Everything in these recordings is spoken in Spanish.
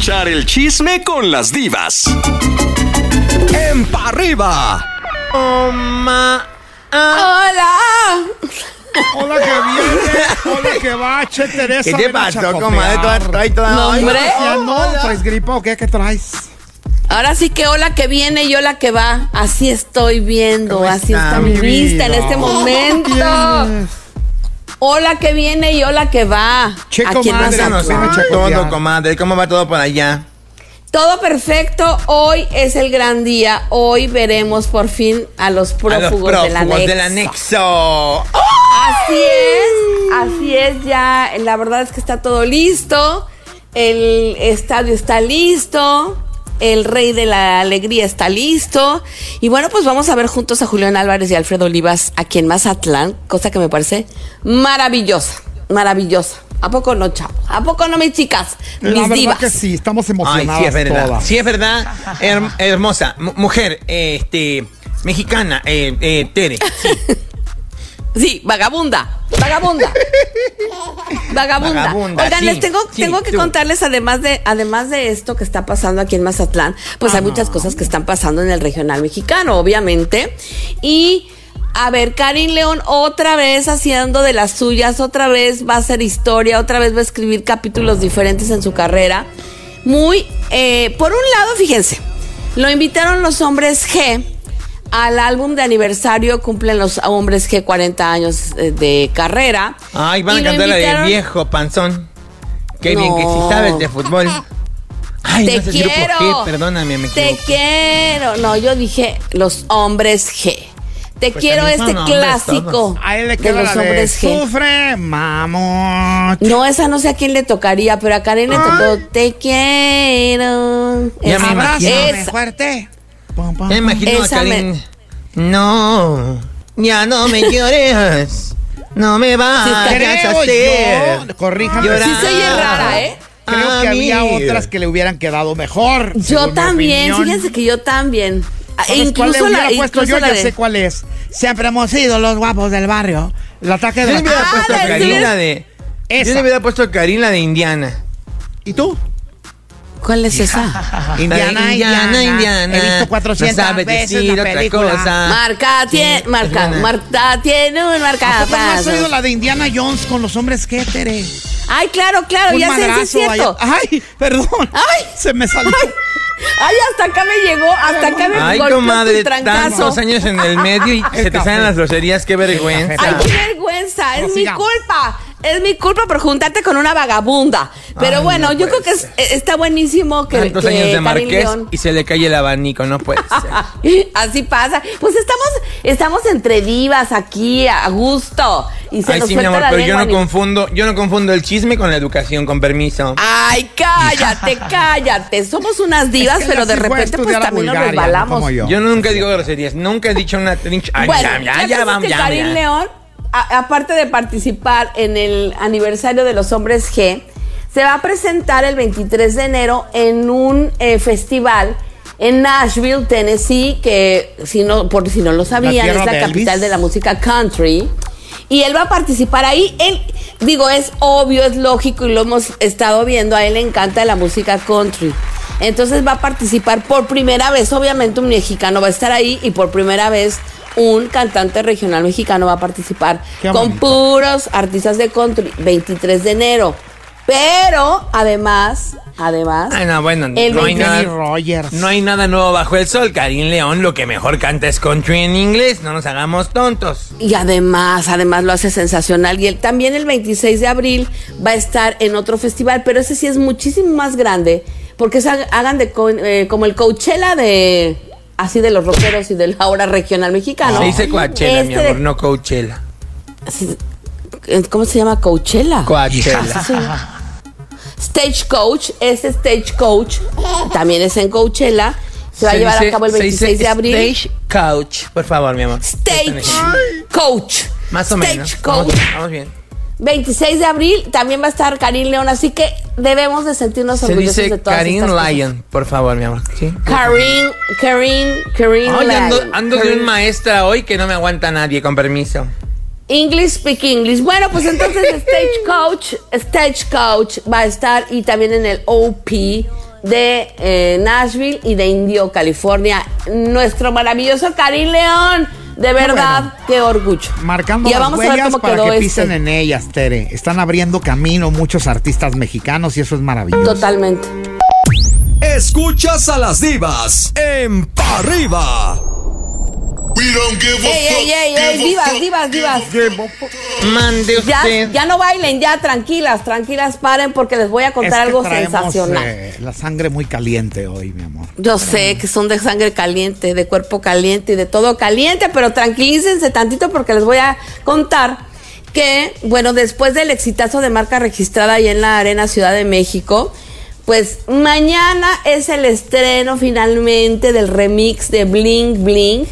echar el chisme con las divas. En pa' arriba. Hola. Hola que viene, hola que va, che Teresa. ¿Qué te pasó, comadre? Toda, toda, No, hombre. No, ¿traes gripa o qué? ¿Qué traes? Ahora sí que hola que viene y hola que va. Así estoy viendo, ¿Cómo así está, está mi vista en este momento. Hola que viene y hola que va. Che, comadre, chacotear. todo, comadre. ¿Cómo va todo por allá? Todo perfecto. Hoy es el gran día. Hoy veremos por fin a los A prófugos, del, anexo. del anexo. Así es, así es. Ya, la verdad es que está todo listo. El estadio está listo. El rey de la alegría está listo. Y bueno, pues vamos a ver juntos a Julián Álvarez y Alfredo Olivas aquí en Mazatlán, cosa que me parece maravillosa, maravillosa. ¿A poco no, chavo? ¿A poco no, mis chicas? La Mis verdad divas. que sí, estamos Ay, emocionadas sí es verdad. todas. Sí es verdad. Her- hermosa. mu- mujer, eh, este, mexicana, eh, eh, Tere. Sí. Sí, vagabunda, vagabunda. Vagabunda. Vagabunda, Oigan, sí, les tengo, sí, tengo que tú. contarles, además de, además de esto que está pasando aquí en Mazatlán, pues hay muchas cosas que están pasando en el regional mexicano, obviamente. Y a ver, Karin León otra vez haciendo de las suyas, otra vez va a hacer historia, otra vez va a escribir capítulos diferentes en su carrera. Muy, eh, por un lado, fíjense, lo invitaron los hombres G al álbum de aniversario, cumplen los hombres G 40 años eh, de carrera. Ay, van a cantar la de viejo panzón. Qué bien que sí No. sabes de fútbol. Ay, Te no sé si grupo quiero. G, perdóname, me Te quiero. No, yo dije los hombres G. Te Pues quiero este hombres clásico todos. A él le de los la de hombres G. sufre, mamón. No, esa no sé a quién le tocaría, pero a Karen le tocó Te quiero. Ya me imagino. Abrázame esa- fuerte. Me imagino a Esa Karin. No, ya no me llores. No me está- a Creo hacer. yo, corríjame. llorar. Sí se oye rara, ¿eh? Creo que a había otras que le hubieran quedado mejor. Yo mi también, opinión. fíjense que yo también. Ah, ¿Sabes cuál le Incluso hubiera la, puesto incluso yo? la Ya de- sé cuál es. Siempre hemos sido los guapos del barrio. El ataque Yo de le hubiera la... puesto la a de Karin Silvia. la de. Yo Esa. le hubiera puesto a Karin la de Indiana. ¿Y tú? ¿Cuál es esa? Indiana, Indiana, Indiana. He visto 400 no sabe veces decir la otra película. cosa. Marca tiene, Sí, marca. Marta tiene un ¿A marca poco no has oído la de Indiana Jones con los hombres que tere? Ay, claro, claro, Un ya sé, sí es cierto. Ay, perdón. Ay. se me salió. Ay, hasta acá me llegó, hasta acá me Ay, golpeó comadre, tu trancazo. tantos años en el medio y se te salen las groserías, qué vergüenza. Ay, qué vergüenza, es mi culpa. Es mi culpa por juntarte con una vagabunda. Pero Ay, bueno, no yo creo que es- está buenísimo que, Tantos que años de Marqués y se le cae el abanico, no puede ser. Así pasa. Pues estamos, estamos entre divas aquí, a gusto. Y se Ay, nos sí, mi amor, pero yo no confundo, yo no confundo el chisme con la educación, con permiso. Ay, cállate, cállate. Somos unas divas, Es que pero de repente pues también nos resbalamos. como yo. Yo nunca digo groserías, nunca he dicho una trincha. Ay, Bueno, ya, ya, ya, es que ya, Karin ya. A- aparte de participar en el aniversario de los hombres G, se va a presentar el 23 de enero en un eh, festival en Nashville, Tennessee, que si no, por si no lo sabían, es la de capital Elvis. de la música country. Y él va a participar ahí. Él, digo, es obvio, es lógico y lo hemos estado viendo. A él le encanta la música country. Entonces va a participar por primera vez. Obviamente un mexicano va a estar ahí y por primera vez un cantante regional mexicano va a participar Qué con bonito. puros artistas de country. 23 de enero. Pero además, además, Ay, no, bueno, el no hay 20 nada. Rogers. No hay nada nuevo bajo el sol. Karim León lo que mejor canta es country en inglés. No nos hagamos tontos. Y además, además lo hace sensacional. Y él también el 26 de abril va a estar en otro festival, pero ese sí es muchísimo más grande, porque es, hagan de eh, como el Coachella de así de los rockeros y del ahora regional mexicano. Se dice Coachella, mi Este de- amor, no Coachella. ¿Cómo se llama? Coachella. Coachella. Sí. Stagecoach, este Stagecoach también es en Coachella. Se va a llevar dice- a cabo el se dice 26 de abril. Stage Coach, por favor, mi amor. Stage Coach. Más o menos. Stage Vamos, Coach. vamos bien. 26 de abril también va a estar Karim León, así que debemos de sentirnos Se orgullosos de todas Karim estas cosas. Lion, por favor, mi amor. ¿Sí? Karim, Karim, Karim ando, Lion. ando de un maestra hoy que no me aguanta nadie, con permiso. English Speak English. Bueno, pues entonces Stagecoach, Stagecoach va a estar y también en el OP de eh, Nashville y de Indio, California. Nuestro maravilloso Karim León. De verdad, qué orgullo. Marcando Ya las vamos a ver huellas cómo para quedó que este. pisen en ellas, Tere. Están abriendo camino muchos artistas mexicanos y eso es maravilloso. Totalmente. Escuchas a las divas en Pa' Arriba. Ey, ey, ey, ey, divas, divas, divas. Mande Ya, usted. ya no bailen, ya tranquilas, tranquilas, paren porque les voy a Es contar que algo traemos, sensacional. eh, la sangre muy caliente hoy, mi amor. Yo sé que son de sangre caliente, de cuerpo caliente y de todo caliente, pero tranquilícense tantito porque les voy a contar que, bueno, después del exitazo de marca registrada ahí en la Arena Ciudad de México, pues mañana es el estreno finalmente del remix de Bling Bling.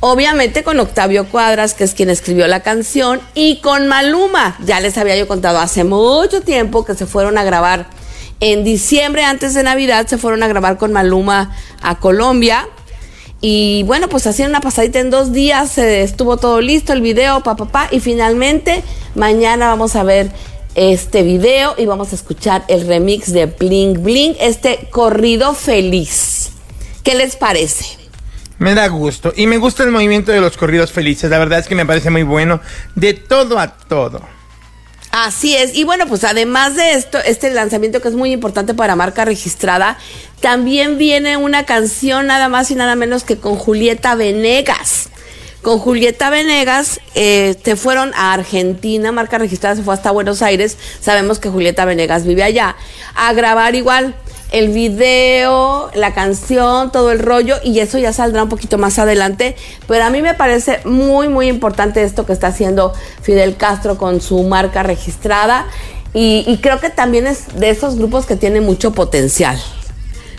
Obviamente con Octavio Cuadras, que es quien escribió la canción, y con Maluma. Ya les había yo contado hace mucho tiempo que se fueron a grabar en diciembre, antes de Navidad, se fueron a grabar con Maluma a Colombia. Y bueno, pues hacían una pasadita en dos días, eh, estuvo todo listo, el video, pa, pa, pa, y finalmente mañana vamos a ver este video y vamos a escuchar el remix de Bling Bling, este corrido feliz. ¿Qué les parece? Me da gusto. Y me gusta el movimiento de los corridos felices. La verdad es que me parece muy bueno. De todo a todo. Así es. Y bueno, pues además de esto, este lanzamiento que es muy importante para marca registrada, también viene una canción nada más y nada menos que con Julieta Venegas. Con Julieta Venegas eh, se fueron a Argentina, marca registrada se fue hasta Buenos Aires. Sabemos que Julieta Venegas vive allá. A grabar igual el video, la canción, todo el rollo, y eso ya saldrá un poquito más adelante. Pero a mí me parece muy, muy importante esto que está haciendo Fidel Castro con su marca registrada. Y, y creo que también es de esos grupos que tienen mucho potencial.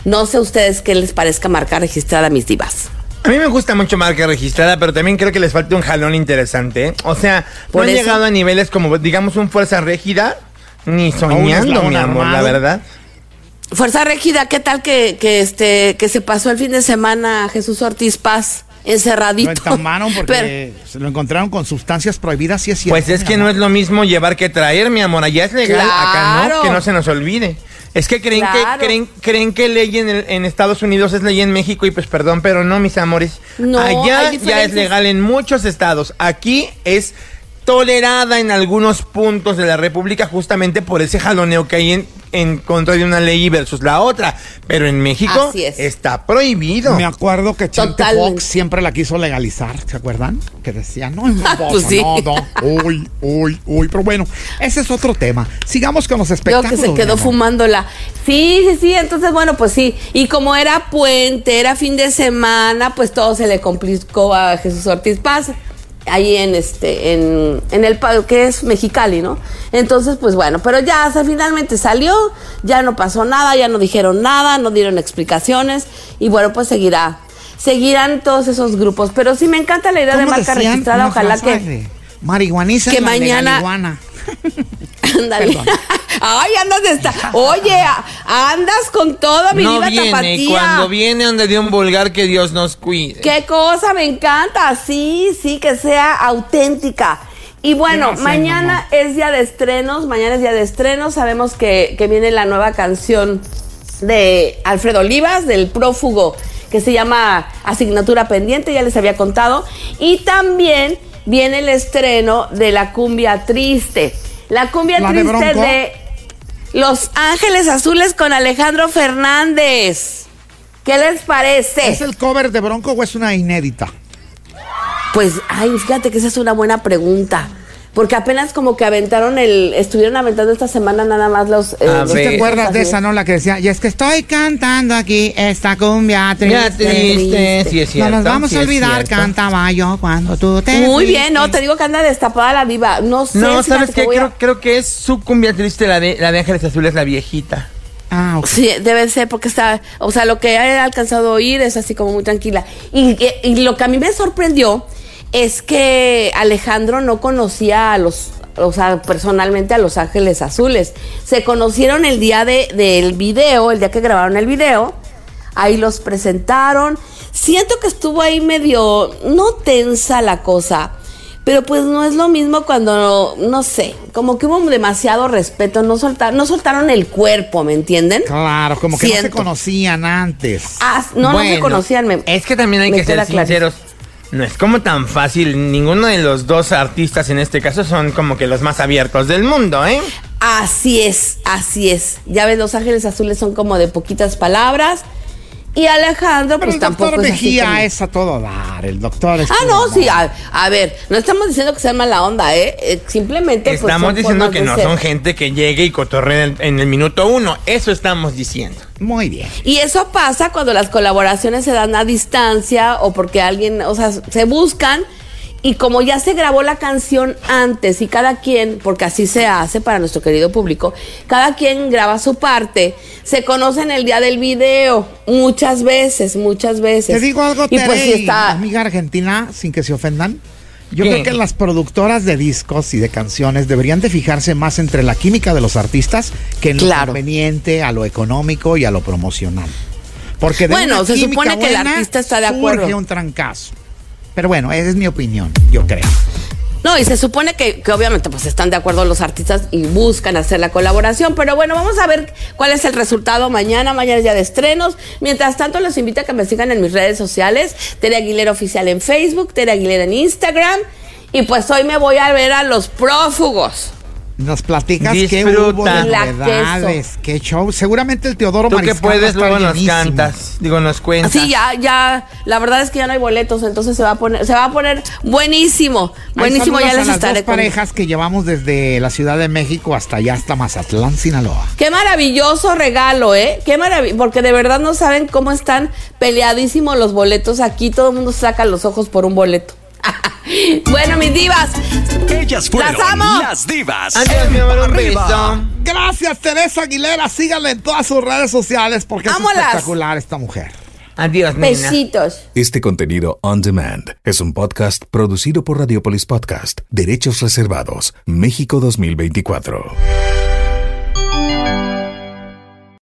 No sé ustedes qué les parezca marca registrada, mis divas. A mí me gusta mucho marca registrada, pero también creo que les falta un jalón interesante. O sea, Por no han eso- llegado a niveles como, digamos, un fuerza rígida, ni soñando, mi amor, la verdad. Fuerza Régida, ¿qué tal que, que este que se pasó el fin de semana Jesús Ortiz Paz encerradito? Lo entamaron porque Pero- se lo encontraron con sustancias prohibidas, sí es cierto. Pues es que amor. no es lo mismo llevar que traer, mi amor. Allá es legal, acá no, que no se nos olvide. Es que creen Claro. que creen, creen que ley en, el- en Estados Unidos es ley en México y pues perdón, pero no, mis amores. No, Allá ya es legal en muchos estados. Aquí es tolerada en algunos puntos de la República justamente por ese jaloneo que hay en, en contra de una ley versus la otra. Pero en México Así es. está prohibido. Me acuerdo que Chante. Fox siempre la quiso legalizar, ¿se acuerdan? Que decía, no, no, Pues sí. no, no, uy, uy, uy. Pero bueno, ese es otro tema. Sigamos con los espectáculos. que se quedó fumándola. Sí, sí, sí. Entonces, bueno, pues sí. Y como era puente, era fin de semana, pues todo se le complicó a Jesús Ortiz Paz. Ahí en este, en, en el que es Mexicali, ¿no? Entonces, pues bueno, pero ya sea, finalmente salió, ya no pasó nada, ya no dijeron nada, no dieron explicaciones, y bueno, pues seguirá. Seguirán todos esos grupos. Pero sí me encanta la idea de ¿Cómo marca registrada, ojalá que. Marihuaniza que mañana-. Ándale. Ay, andas de esta. Oye, andas con todo, mi no diva viene, y tapatía. cuando viene anda de un vulgar que Dios nos cuide. Qué cosa, me encanta. Sí, sí, que sea auténtica. Y bueno, Gracias, mañana es día de estrenos, mañana es día de estrenos. Sabemos que, que viene la nueva canción de Alfredo Olivas, del prófugo, que se llama Asignatura Pendiente, ya les había contado. Y también viene el estreno de la cumbia triste. La cumbia ¿La de triste de Los Ángeles Azules con Alejandro Fernández. ¿Qué les parece? ¿Es el cover de Bronco o es una inédita? Pues, ay, fíjate que esa es una buena pregunta. Porque apenas como que aventaron el. Estuvieron aventando esta semana nada más los. eh, ¿No te acuerdas de esa, no? La que decía, y es que estoy cantando aquí esta cumbia triste. Ya triste, sí es No cierto. nos vamos sí a olvidar, cantaba yo cuando tú te Muy fuiste. bien, no, te digo que anda destapada la diva. No sé. No, ¿sabes que qué? a- Creo, creo que es su cumbia triste, la de, la de Ángeles Azules, la viejita. Ah, ok. Sí, debe ser porque está, o sea, lo que he alcanzado a oír es así como muy tranquila. Y, y lo que a mí me sorprendió es que Alejandro no conocía a los, o sea, personalmente a Los Ángeles Azules. Se conocieron el día de, del video, el día que grabaron el video. Ahí los presentaron. Siento que estuvo ahí medio, no tensa la cosa, Pero pues no es lo mismo cuando, no sé, como que hubo demasiado respeto, no, soltaron, no soltaron el cuerpo, ¿me entienden? Claro, como que no se conocían antes. Ah, no, no se conocían. me- es que también hay me que ser clarísimo. No es como tan fácil. Ninguno de los dos artistas en este caso son como que los más abiertos del mundo, ¿eh? Así es, así es. Ya ves, Los Ángeles Azules son como de poquitas palabras. Y Alejandro, Pero pues el tampoco doctor es así Mejía como- es a todo dar. El doctor es. Ah, todo no, sí, a, a ver, no estamos diciendo que sea mala onda, ¿eh? Eh, simplemente. pues, Estamos son diciendo formas que de no ser. son gente que llegue y cotorrea en el, en el minuto uno. Eso estamos diciendo. Muy bien. Y eso pasa cuando las colaboraciones se dan a distancia o porque alguien, o sea, se buscan y como ya se grabó la canción antes y cada quien, porque así se hace para nuestro querido público, cada quien graba su parte, se conocen el día del video muchas veces, muchas veces. Te digo algo, y pues está amiga argentina, sin que se ofendan. Yo ¿Qué? creo que las productoras de discos y de canciones deberían de fijarse más entre la química de los artistas que en lo conveniente, a lo económico y a lo promocional. Porque de Bueno, una se supone que el artista está de surge acuerdo. un trancazo. Pero bueno, esa es mi opinión, yo creo. No, y se supone que, que obviamente pues están de acuerdo los artistas y buscan hacer la colaboración, pero bueno, vamos a ver cuál es el resultado mañana, mañana es día de estrenos. Mientras tanto, los invito a que me sigan en mis redes sociales, Tere Aguilera Oficial en Facebook, Tere Aguilera en Instagram, y pues hoy me voy a ver a los prófugos. Nos platicas qué hubo de La novedades, qué show. Seguramente el Teodoro Tú que Mariscal a puedes, luego nos cantas. Digo, nos cuentas. Sí, ya, ya, la verdad es que ya no hay boletos, entonces se va a poner, se va a poner buenísimo, buenísimo, ya a les las estaré dos parejas que llevamos desde la Ciudad de México hasta allá, hasta Mazatlán, Sinaloa. Qué maravilloso regalo, ¿eh? Qué maravilloso, porque de verdad no saben cómo están peleadísimos los boletos aquí. Todo el mundo saca los ojos por un boleto. Bueno, mis divas, Ellas fueron ¡Las amo! las divas. Adiós, mi amor, un Arriba. Gracias, Teresa Aguilera. Síganla en todas sus redes sociales porque es espectacular esta mujer. Adiós, nena. besitos. Este contenido on demand es un podcast producido por Radiopolis Podcast, Derechos Reservados, México 2024.